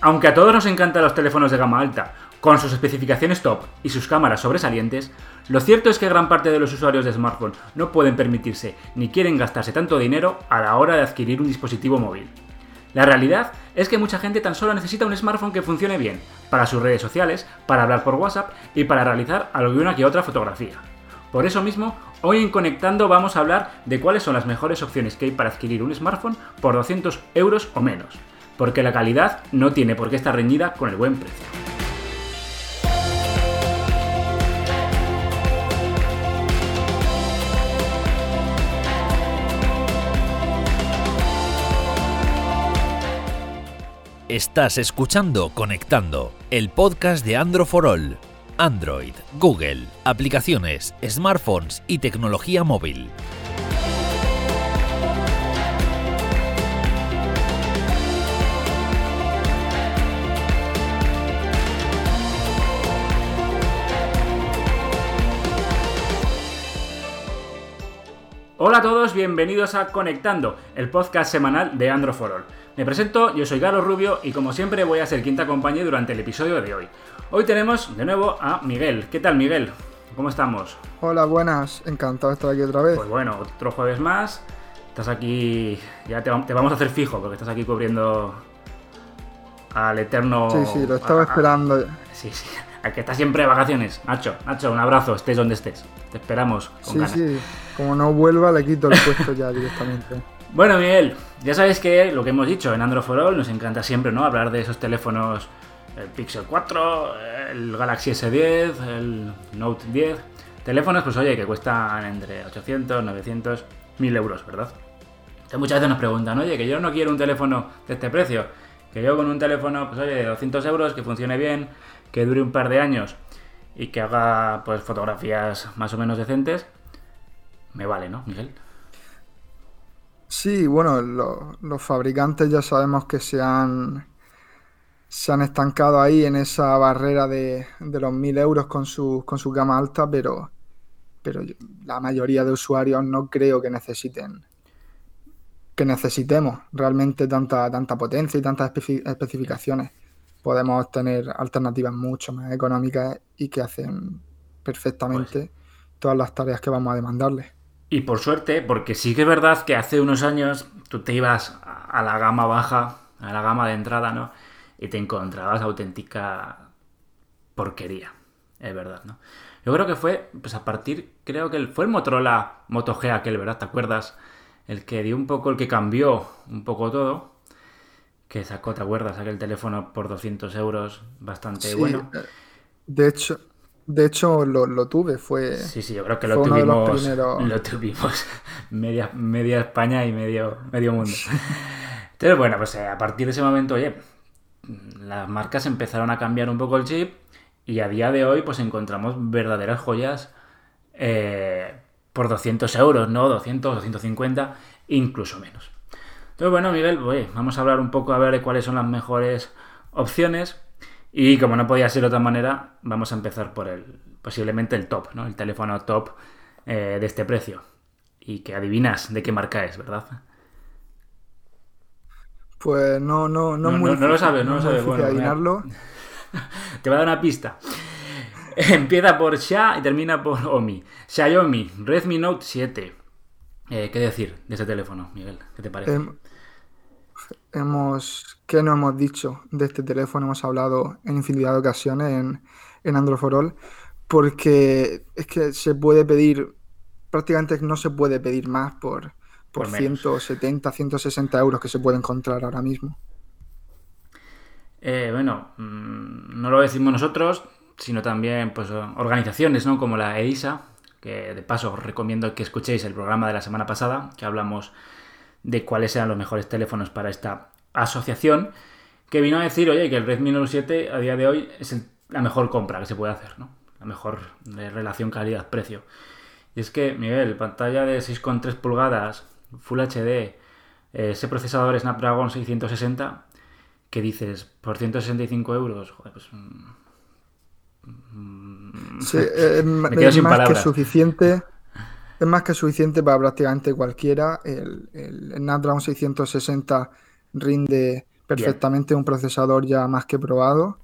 Aunque a todos nos encantan los teléfonos de gama alta, con sus especificaciones top y sus cámaras sobresalientes, lo cierto es que gran parte de los usuarios de smartphone no pueden permitirse ni quieren gastarse tanto dinero a la hora de adquirir un dispositivo móvil. La realidad es que mucha gente tan solo necesita un smartphone que funcione bien, para sus redes sociales, para hablar por WhatsApp y para realizar alguna que otra fotografía. Por eso mismo, hoy en Conectando vamos a hablar de cuáles son las mejores opciones que hay para adquirir un smartphone por 200 euros o menos, porque la calidad no tiene por qué estar reñida con el buen precio. Estás escuchando Conectando, el podcast de Android for All. Android, Google, aplicaciones, smartphones y tecnología móvil. Hola a todos, bienvenidos a Conectando, el podcast semanal de Android for All. Me presento, yo soy Carlos Rubio y como siempre voy a ser quien te acompañe durante el episodio de hoy. Hoy tenemos de nuevo a Miguel. ¿Qué tal Miguel? ¿Cómo estamos? Hola, buenas, encantado de estar aquí otra vez. Pues bueno, otro jueves más. Estás aquí, ya te, vamos a hacer fijo porque estás aquí cubriendo al eterno... Sí, sí, lo estaba esperando. Sí, sí, al que está siempre de vacaciones. Nacho, Nacho, un abrazo, estés donde estés. Te esperamos. sí, sí, como no vuelva le quito el puesto ya directamente. Bueno, Miguel, ya sabéis que lo que hemos dicho en Android for All nos encanta siempre, ¿no? Hablar de esos teléfonos, el Pixel 4, el Galaxy S10, el Note 10. Teléfonos, pues oye, que cuestan entre 800, 900, 1000 euros, ¿verdad? Entonces muchas veces nos preguntan, oye, que yo no quiero un teléfono de este precio, que yo con un teléfono, pues oye, de 200 euros, que funcione bien, que dure un par de años y que haga pues fotografías más o menos decentes, me vale, ¿no, Miguel? Sí, bueno, los fabricantes ya sabemos que se han, se han estancado ahí en esa barrera de, los 1000 euros con su, con su gama alta, pero, pero la mayoría de usuarios no creo que necesiten que necesitemos realmente tanta, tanta potencia y tantas especificaciones. Podemos tener alternativas mucho más económicas y que hacen perfectamente todas las tareas que vamos a demandarles. Y por suerte, porque sí que es verdad que hace unos años tú te ibas a la gama baja, a la gama de entrada, ¿no? Y te encontrabas auténtica porquería, es verdad, ¿no? Yo creo que fue, pues a partir, creo que fue el Motorola Moto G aquel, ¿verdad? ¿Te acuerdas? El que dio un poco, el que cambió un poco todo, que sacó, ¿te acuerdas? Aquel teléfono por 200 euros, bastante bueno. Eh, de hecho, de hecho, lo, tuve, fue. Sí, sí, yo creo que lo tuvimos. Lo tuvimos media, media España y medio, medio mundo. Entonces, bueno, pues eh, a partir de ese momento, oye, las marcas empezaron a cambiar un poco el chip y a día de hoy, pues encontramos verdaderas joyas eh, por 200 euros, ¿no? 200, 250, incluso menos. Entonces, bueno, Miguel, oye, vamos a hablar un poco a ver de cuáles son las mejores opciones y como no podía ser de otra manera, vamos a empezar por el posiblemente el top, ¿no? El teléfono top eh, de este precio. Y que adivinas de qué marca es, ¿verdad? Pues no, no, no, no, muy no, lo sabes, no, lo sabes. Bueno, adivinarlo. Te voy a dar una pista. Empieza por Xia y termina por Omi. Xiaomi Redmi Note 7. Eh, ¿Qué decir de ese teléfono, Miguel? ¿Qué te parece? Em, hemos, ¿qué no hemos dicho de este teléfono? Hemos hablado en infinidad de ocasiones en, en Android for All, porque es que se puede pedir, prácticamente no se puede pedir más por, por, 170, 160 euros que se puede encontrar ahora mismo. Eh, bueno, mm, no lo decimos nosotros, sino también pues, organizaciones ¿no? como la EISA, que de paso os recomiendo que escuchéis el programa de la semana pasada, que hablamos de cuáles eran los mejores teléfonos para esta asociación, que vino a decir, oye, que el Redmi Note 7 a día de hoy es la mejor compra que se puede hacer, ¿no? La mejor relación calidad-precio. Y es que, Miguel, pantalla de 6,3 pulgadas, Full HD, ese procesador Snapdragon 660, que dices, por 165 euros, joder, pues... Mm, sí, es, más que suficiente es más que suficiente para prácticamente cualquiera. El, el Snapdragon 660 rinde perfectamente un procesador ya más que probado.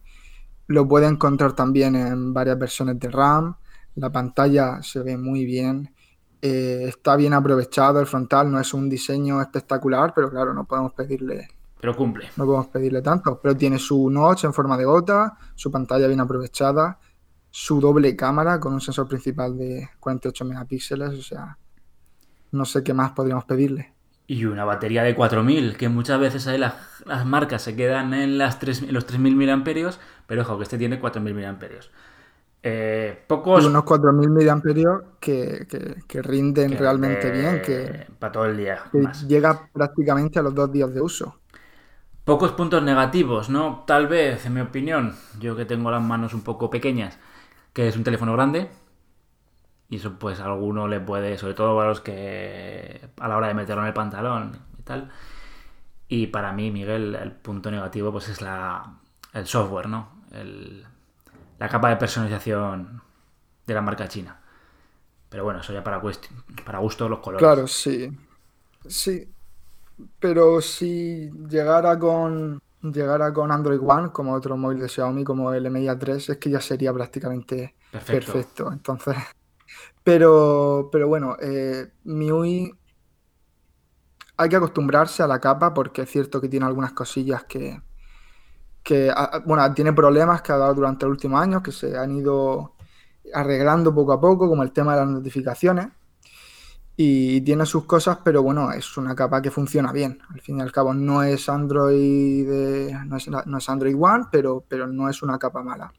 Lo puede encontrar también en varias versiones de RAM. La pantalla se ve muy bien. Eh, está bien aprovechado el frontal, no es un diseño espectacular, pero claro, no podemos pedirle. Pero cumple. No podemos pedirle tanto. Pero tiene su notch en forma de gota, su pantalla bien aprovechada, su doble cámara con un sensor principal de 48 megapíxeles, o sea, no sé qué más podríamos pedirle. Y una batería de 4000, que muchas veces ahí las, marcas se quedan en las 3, los 3000 mAh, pero ojo, que este tiene 4000 mAh. Eh, pocos... Y unos 4000 mAh que, que, rinden realmente bien, que... Para todo el día. llega prácticamente a los dos días de uso. Pocos puntos negativos, ¿no? Tal vez, en mi opinión, yo que tengo las manos un poco pequeñas, que es un teléfono grande, y eso pues a alguno le puede, sobre todo a los que a la hora de meterlo en el pantalón y tal. Y para mí, Miguel, el punto negativo pues es la, el software, ¿no? la capa de personalización de la marca china. Pero bueno, eso ya para, para gusto los colores. Claro, sí. Sí. Pero si llegara con llegara con Android One, como otro móvil de Xiaomi, como el Mi A3, es que ya sería prácticamente perfecto. perfecto. Entonces, pero, pero bueno, eh, MIUI hay que acostumbrarse a la capa porque es cierto que tiene algunas cosillas que, que bueno, tiene problemas que ha dado durante los últimos años que se han ido arreglando poco a poco, como el tema de las notificaciones. Y tiene sus cosas, pero bueno, es una capa que funciona bien. Al fin y al cabo, no es Android, no, es, Android One, pero, pero no es una capa mala.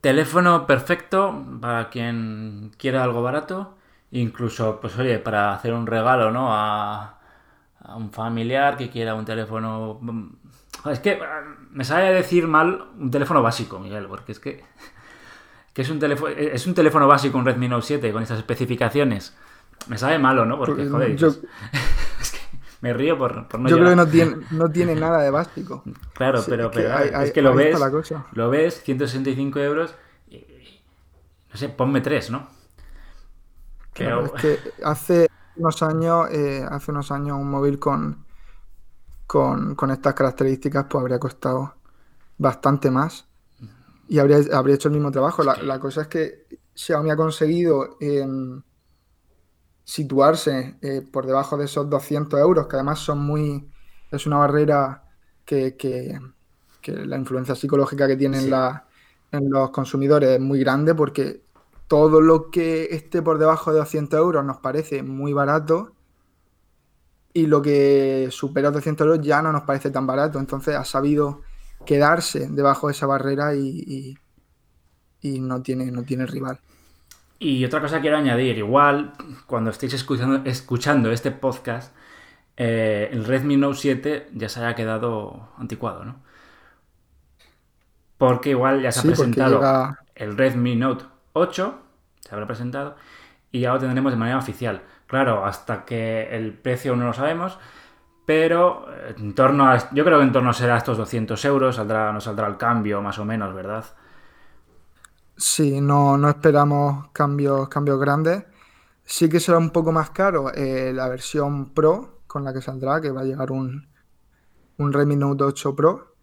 Teléfono perfecto para quien quiera algo barato. Incluso, pues oye, para hacer un regalo, ¿no? A, un familiar que quiera un teléfono. Mm, es que mm, me sabe decir mal un teléfono básico, Miguel, porque es que. Que es un teléfono. Es un teléfono básico, un Redmi Note 7 con estas especificaciones. Me sabe malo, ¿no? Porque, joder, es que me río por, por no Yo creo que no tiene, no tiene nada de básico. Claro, pero, es que, lo ves, lo ves, 165 euros, y, no sé, ponme tres, ¿no? Claro, es que hace unos años, eh, hace unos años un móvil con, con, estas características pues habría costado bastante más y habría, habría hecho el mismo trabajo. La, la cosa es que Xiaomi ha conseguido situarse eh, por debajo de esos 200 euros, que además son muy... es una barrera que, que, la influencia psicológica que tienen en los consumidores es muy grande porque todo lo que esté por debajo de 200 euros nos parece muy barato y lo que supera 200 euros ya no nos parece tan barato. Entonces ha sabido quedarse debajo de esa barrera y, y no, tiene, no tiene rival. Y otra cosa quiero añadir, igual cuando estéis escuchando, escuchando este podcast, eh, el Redmi Note 7 ya se haya quedado anticuado, ¿no? Porque igual ya se ha presentado el Redmi Note 8, se habrá presentado, y ya lo tendremos de manera oficial. Claro, hasta que el precio no lo sabemos, pero en torno a, yo creo que en torno será estos 200 euros, saldrá, nos saldrá el cambio más o menos, ¿verdad? Sí, no, no esperamos cambios, cambios grandes. Sí que será un poco más caro eh, la versión Pro con la que saldrá, que va a llegar un, un Redmi Note 8 Pro,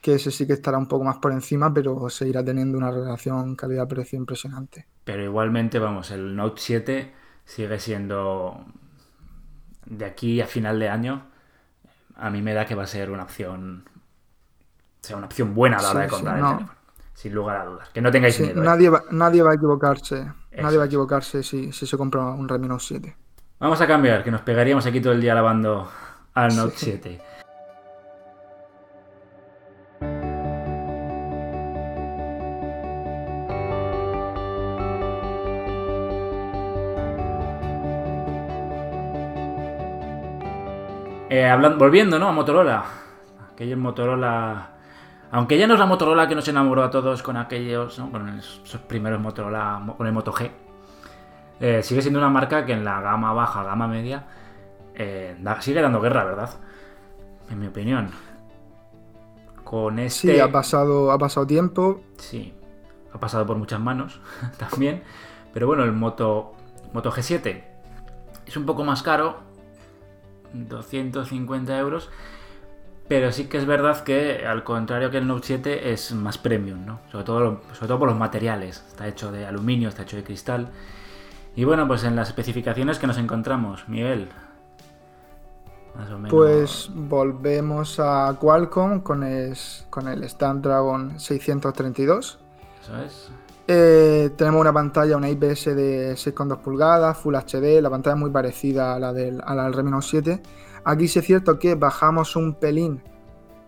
que ese sí que estará un poco más por encima, pero seguirá teniendo una relación calidad-precio impresionante. Pero igualmente, vamos, el Note 7 sigue siendo de aquí a final de año. A mí me da que va a ser una opción, sea una opción buena a la hora de comprar el teléfono sin lugar a dudas. Que no tengáis miedo. ¿eh? Nadie, va, nadie va a equivocarse. Nadie va a equivocarse si, se compra un Redmi Note 7. Vamos a cambiar, que nos pegaríamos aquí todo el día lavando al Note 7. Eh, hablando, volviendo, ¿no? A Motorola. Aquello en Motorola aunque ya no es la Motorola que nos enamoró a todos con aquellos, con esos primeros Motorola, con el Moto G, eh, sigue siendo una marca que en la gama baja, gama media, eh, sigue dando guerra, ¿verdad? En mi opinión. Con este... Sí, ha pasado, ha pasado tiempo. Sí, ha pasado por muchas manos también. Pero bueno, el Moto, Moto G7 es un poco más caro, 250 euros Pero sí que es verdad que, al contrario que el Note 7, es más premium, ¿no? Sobre todo, sobre todo por los materiales. Está hecho de aluminio, está hecho de cristal. Y bueno, pues en las especificaciones que nos encontramos, Miguel. Pues volvemos a Qualcomm con el, con el Snapdragon 632. Eso es. Eh, tenemos una pantalla, una IPS de 6,2 pulgadas, Full HD, la pantalla es muy parecida a la del, a la del Redmi Note 7. Aquí sí es cierto que bajamos un pelín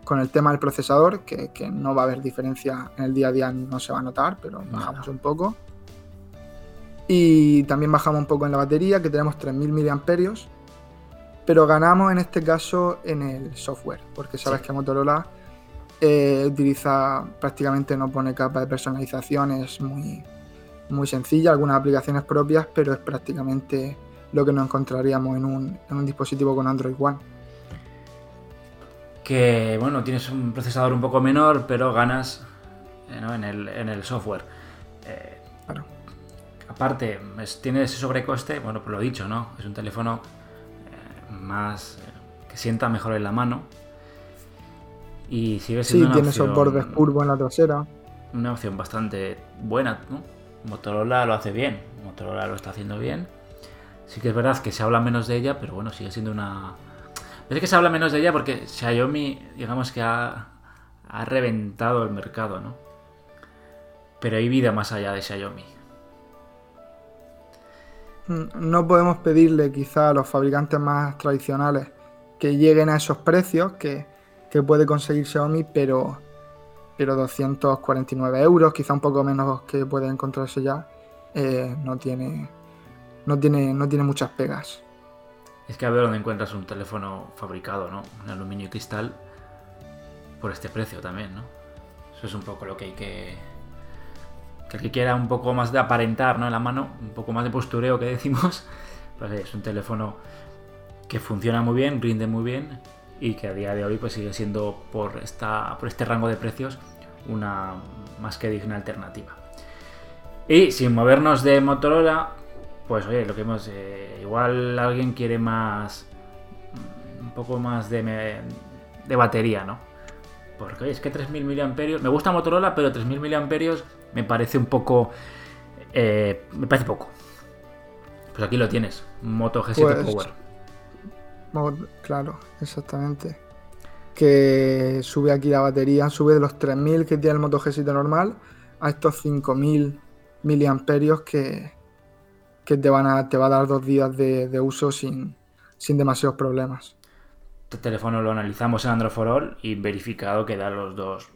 con el tema del procesador, que, no va a haber diferencia en el día a día, no se va a notar, pero bajamos un poco. Y también bajamos un poco en la batería, que tenemos 3000 mAh, pero ganamos en este caso en el software, porque sabes que Motorola eh, utiliza prácticamente no pone capa de personalización, es muy, muy sencilla, algunas aplicaciones propias, pero es prácticamente lo que nos encontraríamos en un, en un dispositivo con Android One. Que bueno, tienes un procesador un poco menor, pero ganas eh, en, el, software. Eh, claro. Aparte, tiene ese sobrecoste, bueno, pues lo dicho, ¿no? Es un teléfono eh, más que sienta mejor en la mano. Y sigue siendo sí, tiene esos bordes curvos en la trasera. Una opción bastante buena, ¿no? Motorola lo hace bien, Motorola lo está haciendo bien. Sí que es verdad que se habla menos de ella, pero bueno, sigue siendo una... Es que se habla menos de ella porque Xiaomi, digamos que ha, ha reventado el mercado, ¿no? Pero hay vida más allá de Xiaomi. Mm, no podemos pedirle quizá a los fabricantes más tradicionales que lleguen a esos precios que, puede conseguir Xiaomi, pero, pero 249 euros, quizá un poco menos que puede encontrarse ya, eh, no tiene no tiene, no tiene muchas pegas. Es que a ver dónde encuentras un teléfono fabricado, ¿no? Un aluminio y cristal por este precio también, ¿no? Eso es un poco lo que hay que... Que el que quiera un poco más de aparentar, ¿no? En la mano, un poco más de postureo que decimos, pues es un teléfono que funciona muy bien, rinde muy bien y que a día de hoy pues sigue siendo por, esta, por este rango de precios una más que digna alternativa. Y sin movernos de Motorola, pues oye, lo que hemos. Eh, igual alguien quiere más. Un poco más de, de batería, ¿no? Porque oye, es que 3000 mAh. Me gusta Motorola, pero 3000 mAh me parece un poco. Eh, me parece poco. Pues aquí lo tienes: Moto G7 pues, Power. Claro, exactamente. Que sube aquí la batería, sube de los 3000 que tiene el Moto G7 normal a estos 5000 miliamperios que, que te, van a, te va a dar dos días de, uso sin, demasiados problemas. Este teléfono lo analizamos en Android for All y verificado que da los dos,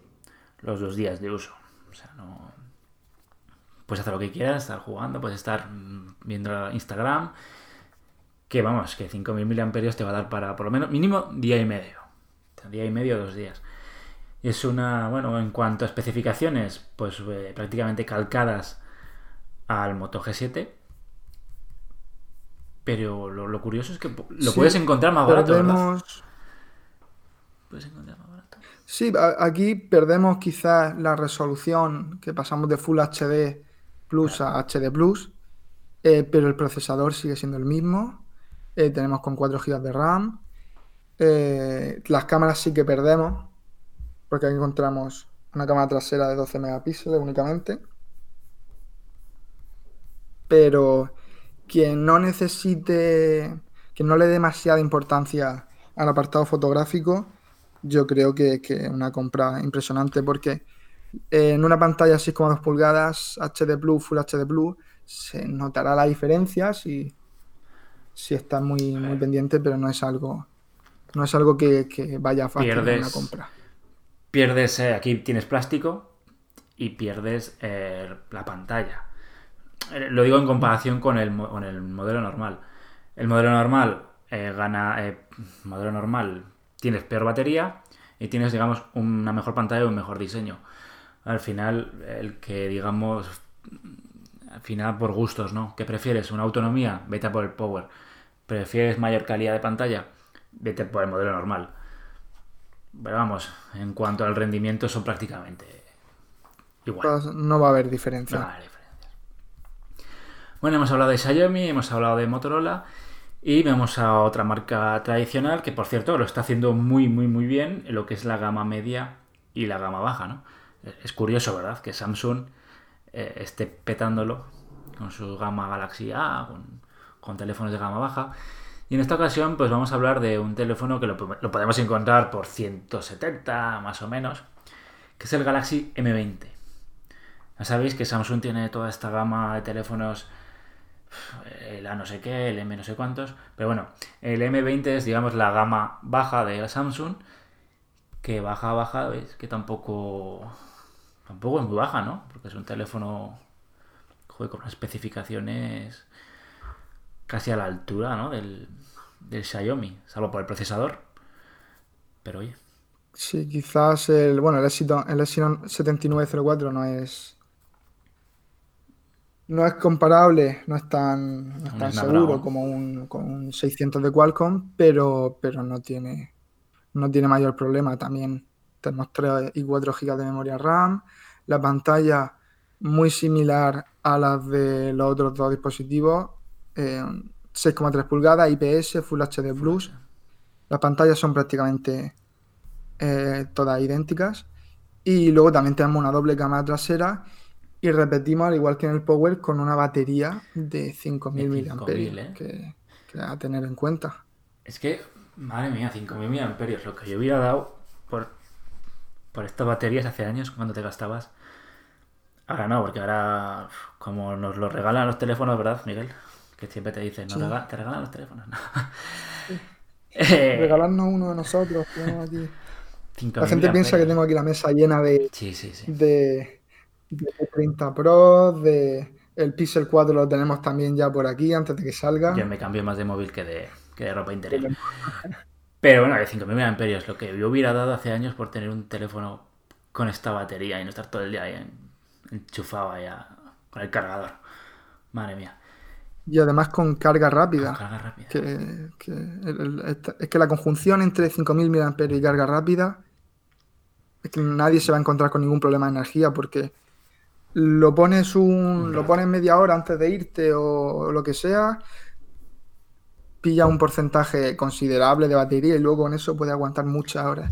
los dos días de uso. O sea, no. Puedes hacer lo que quieras, estar jugando, puedes estar viendo Instagram. Que vamos, que 5.000 mAh te va a dar para por lo menos mínimo día y medio. Día y medio, dos días. Es una, bueno, en cuanto a especificaciones, pues eh, prácticamente calcadas al Moto G7 pero lo, curioso es que lo puedes encontrar más barato. Puedes encontrar más barato. Sí, aquí perdemos quizás la resolución, que pasamos de Full HD Plus a HD Plus, eh, pero el procesador sigue siendo el mismo. Eh, tenemos con 4 GB de RAM. Eh, las cámaras sí que perdemos, porque aquí encontramos una cámara trasera de 12 megapíxeles únicamente. Pero quien no necesite, que no le dé demasiada importancia al apartado fotográfico, yo creo que es una compra impresionante porque en una pantalla 6,2 pulgadas HD Plus, Full HD Plus, se notará la diferencia si, si estás muy, muy pendiente, pero no es algo, no es algo que, vaya fácil en una compra. Pierdes, eh, aquí tienes plástico y pierdes eh, la pantalla. Eh, lo digo en comparación con el, modelo normal. El modelo normal eh, gana. Modelo normal tienes peor batería y tienes, digamos, una mejor pantalla y un mejor diseño. Al final, el que, digamos, al final por gustos, ¿no? ¿Qué prefieres? ¿Una autonomía? Vete a por el Power. ¿Prefieres mayor calidad de pantalla? Vete por el modelo normal. Pero vamos, en cuanto al rendimiento son prácticamente igual. No va a haber diferencia. Bueno, hemos hablado de Xiaomi, hemos hablado de Motorola Y vemos a otra marca tradicional que, por cierto, lo está haciendo muy, muy, muy bien en lo que es la gama media y la gama baja, ¿no? Es curioso, ¿verdad? Que Samsung eh, esté petándolo con su gama Galaxy A, con, teléfonos de gama baja. Y en esta ocasión, pues vamos a hablar de un teléfono que lo, podemos encontrar por 170 más o menos, que es el Galaxy M20. Ya sabéis que Samsung tiene toda esta gama de teléfonos el A no sé qué, el M no sé cuántos. Pero bueno, el M20 es, digamos, la gama baja de Samsung. Que baja, baja, ¿veis? Que tampoco. Tampoco es muy baja, ¿no? Porque es un teléfono. Joder, con especificaciones. Casi a la altura, ¿no? Del, del Xiaomi, salvo por el procesador. Pero oye. Sí, quizás el. Bueno, el Exynon, el Exynon 7904 no es no es comparable, no es tan, seguro como un, un, 600 de Qualcomm, pero, pero no, tiene, no tiene mayor problema. También tenemos 3 y 4 GB de memoria RAM, la pantalla muy similar a las de los otros dos dispositivos, 6,3 eh, pulgadas, IPS, Full HD Plus. Las pantallas son prácticamente eh, todas idénticas. Y luego también tenemos una doble cámara trasera y repetimos, al igual que en el Power, con una batería de 5.000 mAh ¿eh? que, que a tener en cuenta. Es que, madre mía, 5.000 mAh, lo que yo hubiera dado por, por estas baterías hace años cuando te gastabas. Ahora no, porque ahora, como nos lo regalan los teléfonos, ¿verdad, Miguel? Que siempre te dicen, te regalan los teléfonos. ¿no? Eh, Regalarnos uno de nosotros. Aquí. La gente piensa que tengo aquí la mesa llena de, sí, sí, de, de 30 Pro, de el Pixel 4 lo tenemos también ya por aquí antes de que salga. Yo me cambio más de móvil que de, que de ropa interior. Pero bueno, de 5.000 mAh es lo que yo hubiera dado hace años por tener un teléfono con esta batería y no estar todo el día ahí enchufado ahí con el cargador. Madre mía. Y además con carga rápida. Con carga rápida. Que, es que la conjunción entre 5.000 mAh y carga rápida es que nadie se va a encontrar con ningún problema de energía porque lo pones un lo pones media hora antes de irte o, lo que sea pilla un porcentaje considerable de batería y luego con eso puede aguantar muchas horas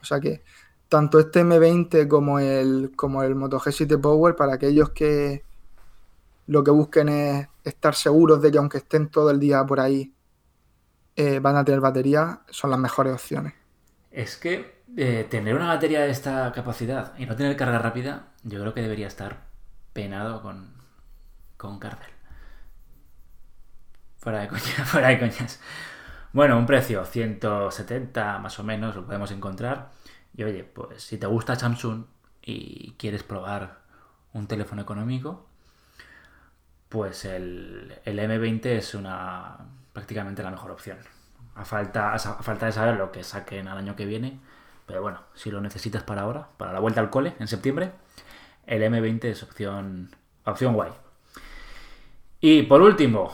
o sea que tanto este M20 como el como el Moto G7 Power para aquellos que lo que busquen es estar seguros de que aunque estén todo el día por ahí eh, van a tener batería son las mejores opciones es que eh, tener una batería de esta capacidad y no tener carga rápida, yo creo que debería estar penado con, con cárcel. Fuera de coñas, fuera de coñas. Bueno, un precio 170 más o menos lo podemos encontrar. Y oye, pues si te gusta Samsung y quieres probar un teléfono económico, pues el, el M20 es una prácticamente la mejor opción. A falta, a falta de saber lo que saquen al año que viene, pero bueno, si lo necesitas para ahora, para la vuelta al cole en septiembre, el M20 es opción, opción guay. Y por último,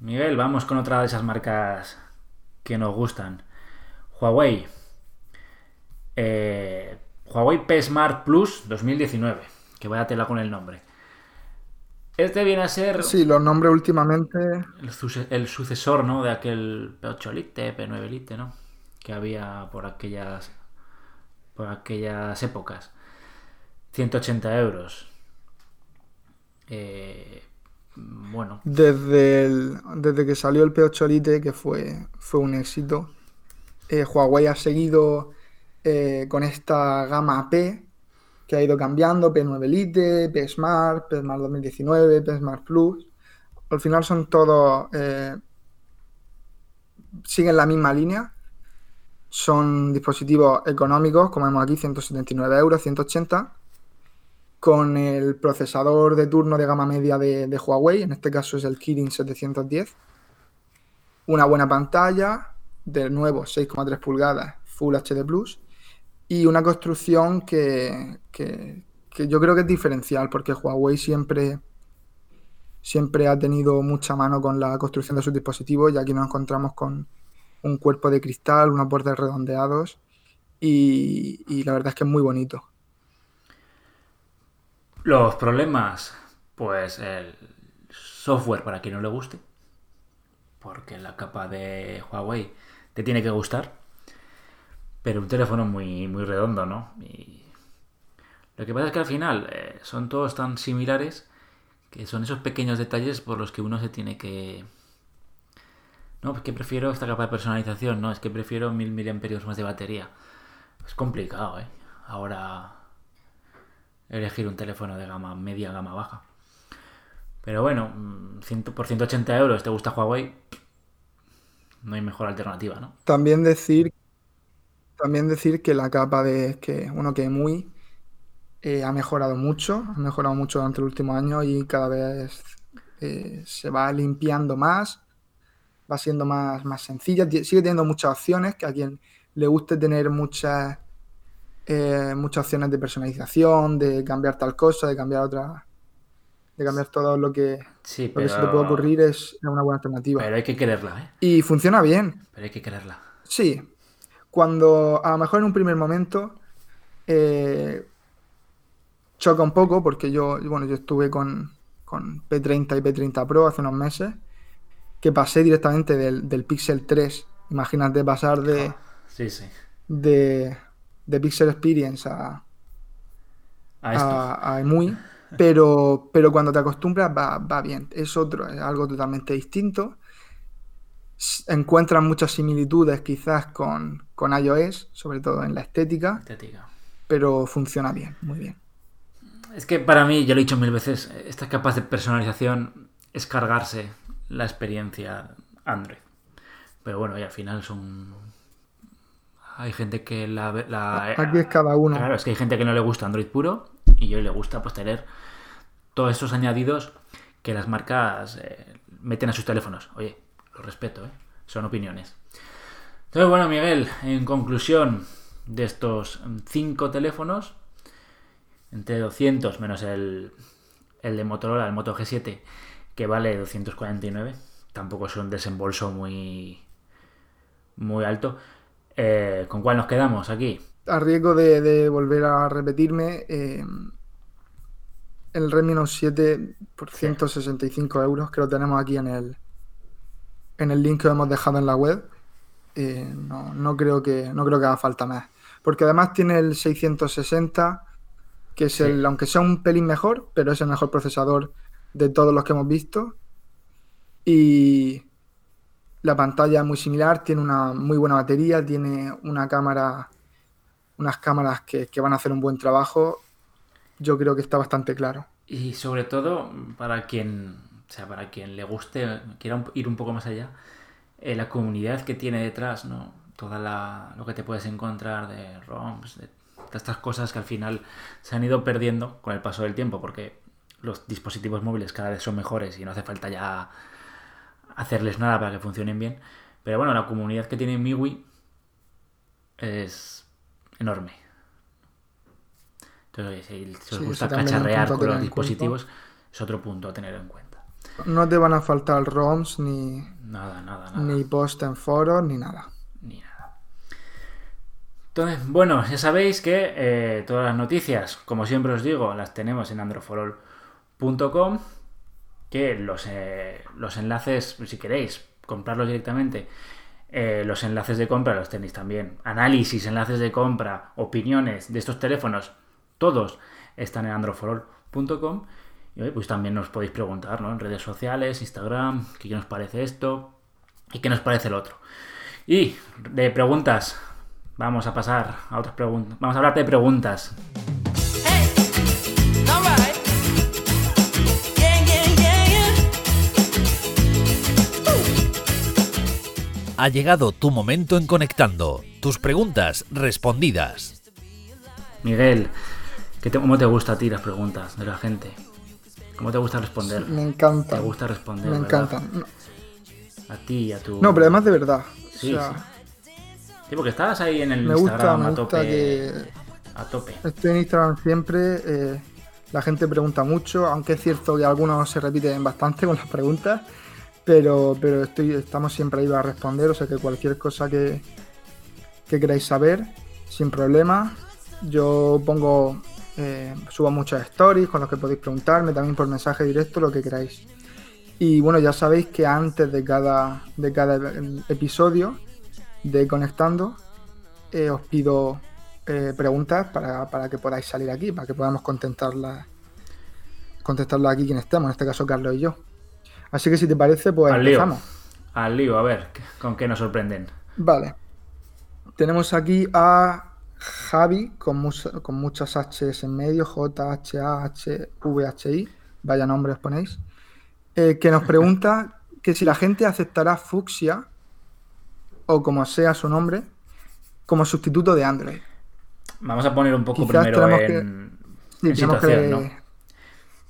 Miguel, vamos con otra de esas marcas que nos gustan. Huawei. Eh, Huawei P Smart Plus 2019. Que vaya tela con el nombre. Este viene a ser. Sí, los nombres últimamente. El, sucesor, ¿no? De aquel P8 Lite, P9 Lite, ¿no? Que había por aquellas por aquellas épocas. 180 euros. Eh, bueno. Desde, desde que salió el P8 Lite, que fue, fue un éxito, eh, Huawei ha seguido eh, con esta gama P, que ha ido cambiando, P9 Lite, P Smart, P Smart 2019, P Smart Plus. Al final son todos... siguen la misma línea son dispositivos económicos, como vemos aquí, 179 euros, 180, con el procesador de turno de gama media de, Huawei, en este caso es el Kirin 710. Una buena pantalla, de nuevo 6,3 pulgadas, Full HD Plus, y una construcción que, que, yo creo que es diferencial, porque Huawei siempre, siempre ha tenido mucha mano con la construcción de sus dispositivos, y aquí nos encontramos con un cuerpo de cristal, unos bordes redondeados y, la verdad es que es muy bonito. Los problemas, pues el software para quien no le guste. porque la capa de Huawei te tiene que gustar. Pero un teléfono muy, muy redondo, ¿no? Y lo que pasa es que al final eh, son todos tan similares que son esos pequeños detalles por los que uno se tiene que... No, es que prefiero esta capa de personalización, no, es que prefiero mil miliamperios más de batería. Es complicado, ¿eh? Ahora elegir un teléfono de gama media, gama baja. Pero bueno, mm, por 180 euros te gusta Huawei, no hay mejor alternativa, ¿no? También decir, también decir que la capa de que uno que muy eh, ha mejorado mucho, ha mejorado mucho durante el último año y cada vez eh, se va limpiando más, va siendo más, más sencilla, sigue teniendo muchas opciones, que a quien le guste tener muchas, eh, muchas opciones de personalización, de cambiar tal cosa, de cambiar otra, de cambiar todo lo que, se te puede ocurrir es una buena alternativa. Pero hay que quererla, ¿eh? Y funciona bien. Pero hay que quererla. Sí. Cuando, a lo mejor en un primer momento, eh, choca un poco, porque yo, bueno, yo estuve con, con P30 y P30 Pro hace unos meses, que pasé directamente del, del Pixel 3. Imagínate pasar de, ah, sí, sí. de, de Pixel Experience a, a, a, EMUI pero, pero cuando te acostumbras va, bien. Es otro, es algo totalmente distinto. Encuentras muchas similitudes quizás con, con iOS, sobre todo en la estética, estética. Pero funciona bien, muy bien. Es que para mí, yo lo he dicho mil veces, esta capa de personalización es cargarse la experiencia Android. Pero bueno, y al final son. Hay gente que la, la. Aquí es cada uno. Claro, es que hay gente que no le gusta Android puro y yo le gusta pues tener todos estos añadidos que las marcas eh, meten a sus teléfonos. Oye, lo respeto, ¿eh? son opiniones. Entonces, bueno, Miguel, en conclusión de estos cinco teléfonos, entre 200 menos el, el de Motorola, el Moto G7, que vale 249, tampoco es un desembolso muy, muy alto. Eh, ¿Con cuál nos quedamos aquí? A riesgo de, volver a repetirme, eh, el Redmi Note 7 por 165 euros, que lo tenemos aquí en el, en el link que hemos dejado en la web. Eh, no, creo que, no creo que haga falta más. Porque además tiene el 660, que es el, aunque sea un pelín mejor, pero es el mejor procesador de todos los que hemos visto. Y la pantalla es muy similar, tiene una muy buena batería, tiene una cámara, unas cámaras que, que van a hacer un buen trabajo yo creo que está bastante claro. Y sobre todo, para quien, o sea, para quien le guste, quiera ir un poco más allá, eh, la comunidad que tiene detrás, ¿no? Toda la, lo que te puedes encontrar de ROMs, de, estas cosas que al final se han ido perdiendo con el paso del tiempo, porque los dispositivos móviles cada vez son mejores y no hace falta ya hacerles nada para que funcionen bien. Pero bueno, la comunidad que tiene MIUI es enorme. Entonces, si os gusta cacharrear con los dispositivos, es otro punto a tener en cuenta. No te van a faltar ROMs ni. Nada, nada, nada. Ni post en foros, ni nada. Ni nada. Entonces, bueno, ya sabéis que eh, todas las noticias, como siempre os digo, las tenemos en androforol.com. Que los, eh, los enlaces, si queréis comprarlos directamente, eh, los enlaces de compra los tenéis también. Análisis, enlaces de compra, opiniones de estos teléfonos todos están en androforol.com y pues también nos podéis preguntar ¿no? en redes sociales, Instagram, qué nos parece esto y qué nos parece el otro. Y de preguntas, vamos a pasar a otras preguntas. Vamos a hablar de preguntas. Ha llegado tu momento en conectando. Tus preguntas respondidas. Miguel, ¿Cómo te gusta a ti las preguntas de la gente? ¿Cómo te gusta responder? Me encanta. ¿Te gusta responder? Me encanta. A ti y a tu. No, pero además de verdad. Sí, sí. porque estabas ahí en el me Instagram gusta, me a tope. Gusta que a tope. Estoy en Instagram siempre. Eh, la gente pregunta mucho, aunque es cierto que algunos se repiten bastante con las preguntas. Pero, pero estoy, estamos siempre ahí para responder. O sea que cualquier cosa que, que queráis saber, sin problema. Yo pongo eh, subo muchas stories con los que podéis preguntarme, también por mensaje directo, lo que queráis. Y bueno, ya sabéis que antes de cada, de cada episodio de Conectando, eh, os pido eh, preguntas para, que podáis salir aquí, para que podamos contestarlas contestarlas aquí quien estemos, en este caso Carlos y yo. Así que si te parece, pues empezamos. Al lío, a ver, ¿con qué nos sorprenden? Vale. Tenemos aquí a Javi con, con muchas H's en medio, J, H, A, H, V, H, I, vaya nombre os ponéis, eh, que nos pregunta que si la gente aceptará Fuxia, o como sea su nombre, como sustituto de Android. Vamos a poner un poco primero en, situación, ¿no?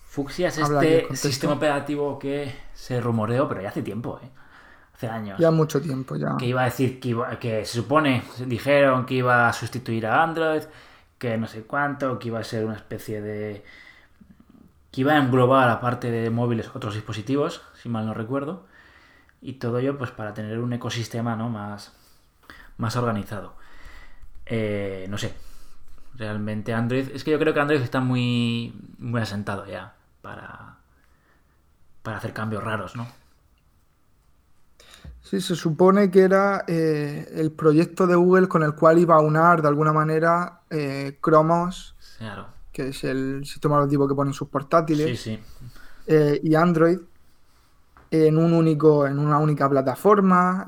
Fuxia es este sistema operativo que se rumoreó, pero ya hace tiempo, ¿eh? Hace años. Ya mucho tiempo, ya. Que iba a decir que, que se supone, dijeron que iba a sustituir a Android, que no sé cuánto, que iba a ser una especie de... que iba a englobar, aparte de móviles, otros dispositivos, si mal no recuerdo. Y todo ello, pues para tener un ecosistema, ¿no? Más, más organizado. Eh, no sé. Realmente Android. Es que yo creo que Android está muy, muy asentado ya para, para hacer cambios raros, ¿no? Sí, se supone que era eh, el proyecto de Google con el cual iba a unar de alguna manera eh, Chromos, que es el sistema operativo que ponen sus portátiles, eh, y Android en un único, en una única plataforma.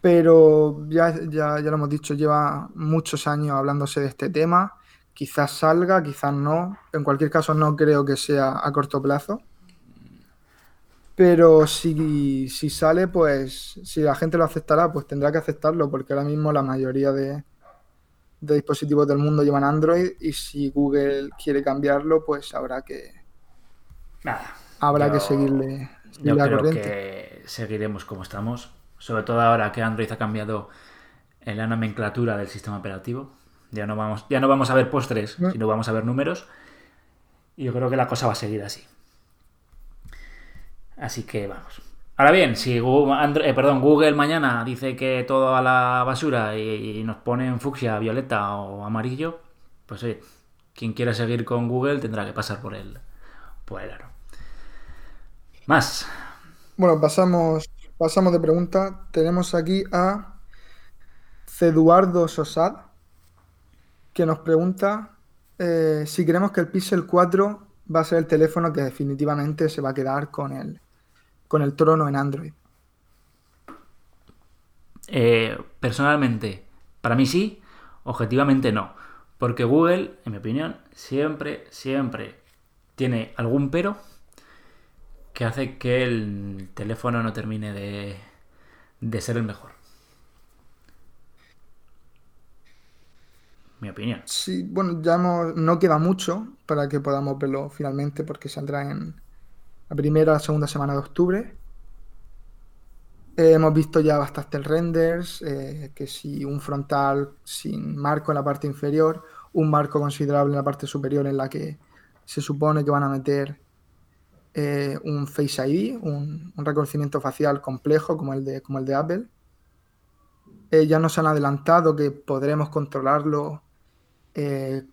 pero ya, ya, ya lo hemos dicho, lleva muchos años hablándose de este tema. Quizás salga, quizás no. En cualquier caso, no creo que sea a corto plazo. Pero si, si sale, pues si la gente lo aceptará, pues tendrá que aceptarlo, porque ahora mismo la mayoría de, dispositivos del mundo llevan Android y si Google quiere cambiarlo, pues habrá que. Nada. Habrá que seguirle, yo creo que seguiremos como estamos. Sobre todo ahora que Android ha cambiado en la nomenclatura del sistema operativo. Ya no vamos, ya no vamos a ver postres, sino vamos a ver números. Y yo creo que la cosa va a seguir así. Así que vamos. Ahora bien, si Google, eh, Google mañana dice que todo a la basura y, nos pone en fucsia, violeta o amarillo, pues oye, quien quiera seguir con Google tendrá que pasar por el, por el aro. Más. Bueno, pasamos, pasamos de pregunta. Tenemos aquí a Ceduardo Sosad, que nos pregunta eh, si creemos que el Pixel 4 va a ser el teléfono que definitivamente se va a quedar con el, con el trono en Android? Eh, personalmente, para mí sí, objetivamente no. Porque Google, en mi opinión, siempre, siempre tiene algún pero que hace que el teléfono no termine de, de ser el mejor. Mi opinión. Sí, bueno, ya no queda mucho para que podamos verlo finalmente porque saldrá en, la primera o segunda semana de octubre. Eh, hemos visto ya bastantes renders, eh, que si un frontal sin marco en la parte inferior, un marco considerable en la parte superior en la que se supone que van a meter eh, un Face ID, un, reconocimiento facial complejo como el de, como el de Apple. ya nos han adelantado que podremos controlarlo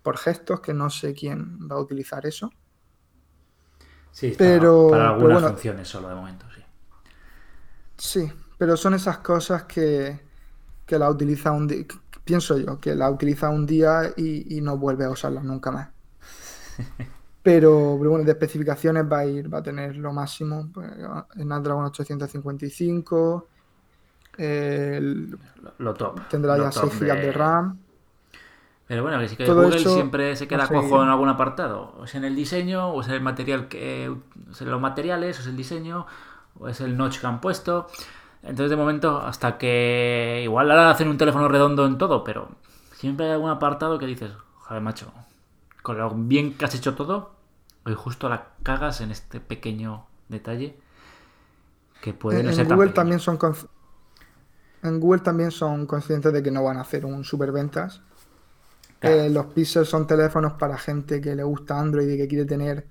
por gestos, que no sé quién va a utilizar eso. Sí, pero, para, algunas funciones solo de momento, sí. Sí, pero son esas cosas que, que la utiliza un día, pienso yo, que la utiliza un día y, no vuelve a usarla nunca más. Pero, bueno, de especificaciones va a ir, va a tener lo máximo pues, en Snapdragon 855. lo, top. Tendrá ya 6 GB de RAM. Pero bueno, que sí que Google siempre se queda cojo en algún apartado. O es en el diseño, o es en el material que. O en los materiales, o es el diseño, o es el notch que han puesto. Entonces, de momento, hasta que. Igual ahora hacen un teléfono redondo en todo, pero siempre hay algún apartado que dices, joder, macho, con lo bien que has hecho todo, hoy justo la cagas en este pequeño detalle que puede no en, ser Google también son En Google también son conscientes de que no van a hacer un superventas eh, los Pixels son teléfonos para gente que le gusta Android y que quiere tener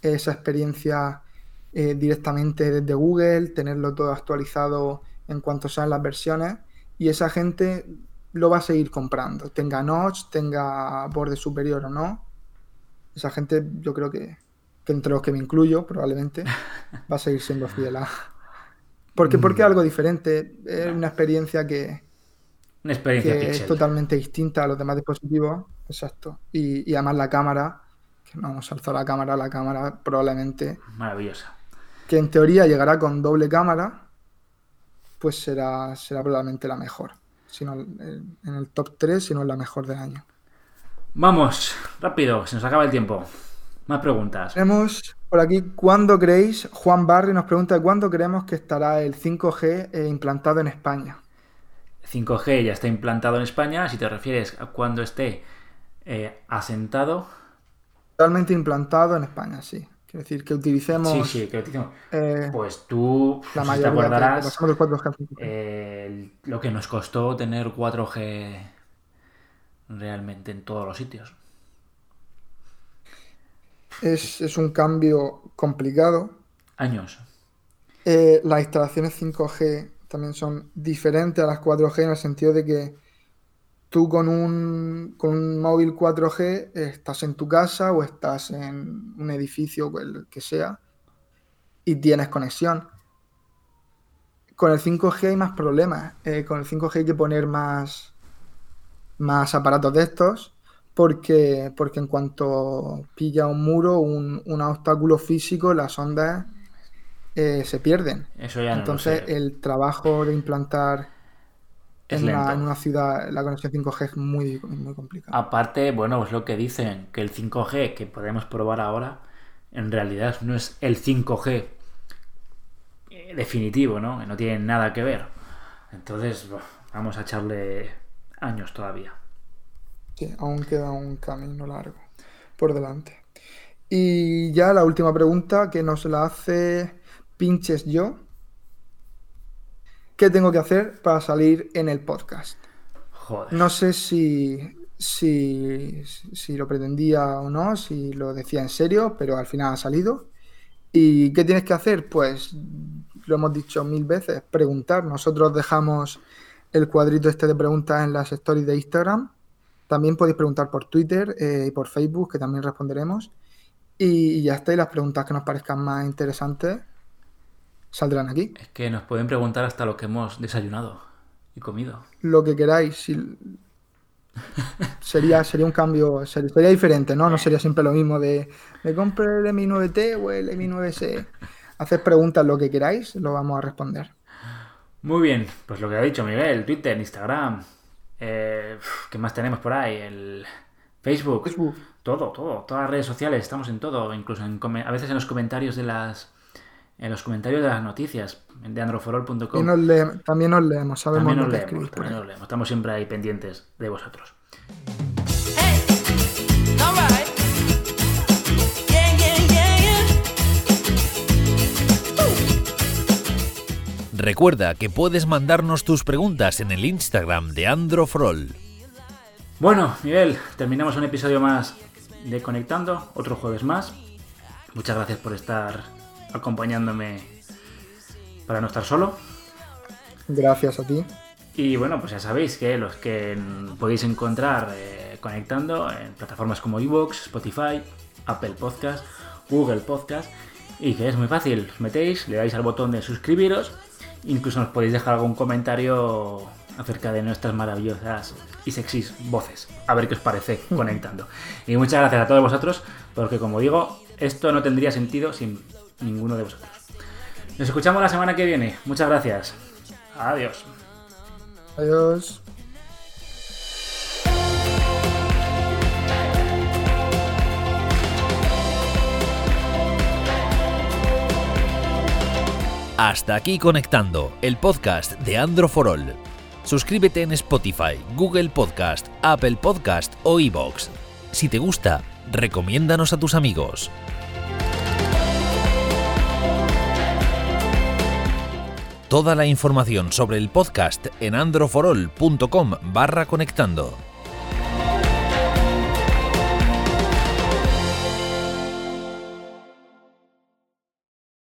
esa experiencia eh, directamente desde Google, tenerlo todo actualizado en cuanto sean las versiones. Y esa gente lo va a seguir comprando, tenga notch, tenga borde superior o no. Esa gente yo creo que, que entre los que me incluyo probablemente, va a seguir siendo fiel a... Porque, porque es algo diferente, es una experiencia que, una experiencia que es totalmente distinta a los demás dispositivos, exacto. Y, y además la cámara, que no hemos alzado la cámara, la cámara probablemente... Maravillosa. Que en teoría llegará con doble cámara, pues será, será probablemente la mejor. Sino en el top 3, si no es la mejor del año. Vamos, rápido, se nos acaba el tiempo. Más preguntas. Tenemos por aquí, ¿cuándo creéis? Juan Barry nos pregunta, ¿cuándo creemos que estará el 5G eh, implantado en España? 5G ya está implantado en España, si te refieres a cuando esté eh, asentado. Totalmente implantado en España, sí. Quiere decir que utilicemos. Sí, sí, que utilicemos. Eh, pues tú la te acordarás lo que nos costó tener 4G realmente en todos los sitios. Es, un cambio complicado. Años. Eh, las instalaciones 5G también son diferentes a las 4G en el sentido de que tú con un, con un móvil 4G estás en tu casa o estás en un edificio, el que sea, y tienes conexión. Con el 5G hay más problemas. Eh, con el 5G hay que poner más, más aparatos de estos porque, porque en cuanto pilla un muro, un, un obstáculo físico, las ondas eh, se pierden. Eso ya Entonces el trabajo de implantar en, una ciudad la conexión 5G es muy, muy complicado. Aparte, bueno, es lo que dicen, que el 5G que podemos probar ahora, en realidad no es el 5G eh, definitivo, ¿no? No tiene nada que ver. Entonces, vamos a echarle años todavía. Sí, aún queda un camino largo por delante. Y ya la última pregunta que nos la hace Pinches yo. ¿Qué tengo que hacer para salir en el podcast? Joder. No sé si, si, si lo pretendía o no, si lo decía en serio, pero al final ha salido. ¿Y qué tienes que hacer? Pues lo hemos dicho mil veces, preguntar. Nosotros dejamos el cuadrito este de preguntas en las stories de Instagram. También podéis preguntar por Twitter eh, y por Facebook, que también responderemos. Y, ya está, y las preguntas que nos parezcan más interesantes saldrán aquí. Es que nos pueden preguntar hasta lo que hemos desayunado y comido. Lo que queráis. sería, sería un cambio, sería, diferente, ¿no? No sería siempre lo mismo de ¿me compro el Mi 9T o el Mi 9C? Haced preguntas lo que queráis, lo vamos a responder. Muy bien, pues lo que ha dicho Miguel, Twitter, Instagram, eh, ¿qué más tenemos por ahí? El Facebook, todo, todo, todas las redes sociales, estamos en todo, incluso en, a veces en los comentarios de las en los comentarios de las noticias de androforol.com. También nos leemos, sabemos también nos leemos, también nos leemos, estamos siempre ahí pendientes de vosotros. Recuerda que puedes mandarnos tus preguntas en el Instagram de Androforol. Bueno, Miguel, terminamos un episodio más de Conectando, otro jueves más. Muchas gracias por estar acompañándome para no estar solo. Gracias a ti. Y bueno, pues ya sabéis que los que podéis encontrar eh, conectando en plataformas como Evox, Spotify, Apple Podcast, Google Podcast, y que es muy fácil, os metéis, le dais al botón de suscribiros, incluso nos podéis dejar algún comentario acerca de nuestras maravillosas y sexys voces. A ver qué os parece conectando. Y muchas gracias a todos vosotros, porque como digo, esto no tendría sentido sin ninguno de vosotros. Nos escuchamos la semana que viene. Muchas gracias. Adiós. Adiós. Hasta aquí conectando el podcast de Andro Suscríbete en Spotify, Google Podcast, Apple Podcast o iBox. Si te gusta, recomiéndanos a tus amigos. Toda la información sobre el podcast en androforol.com barra conectando.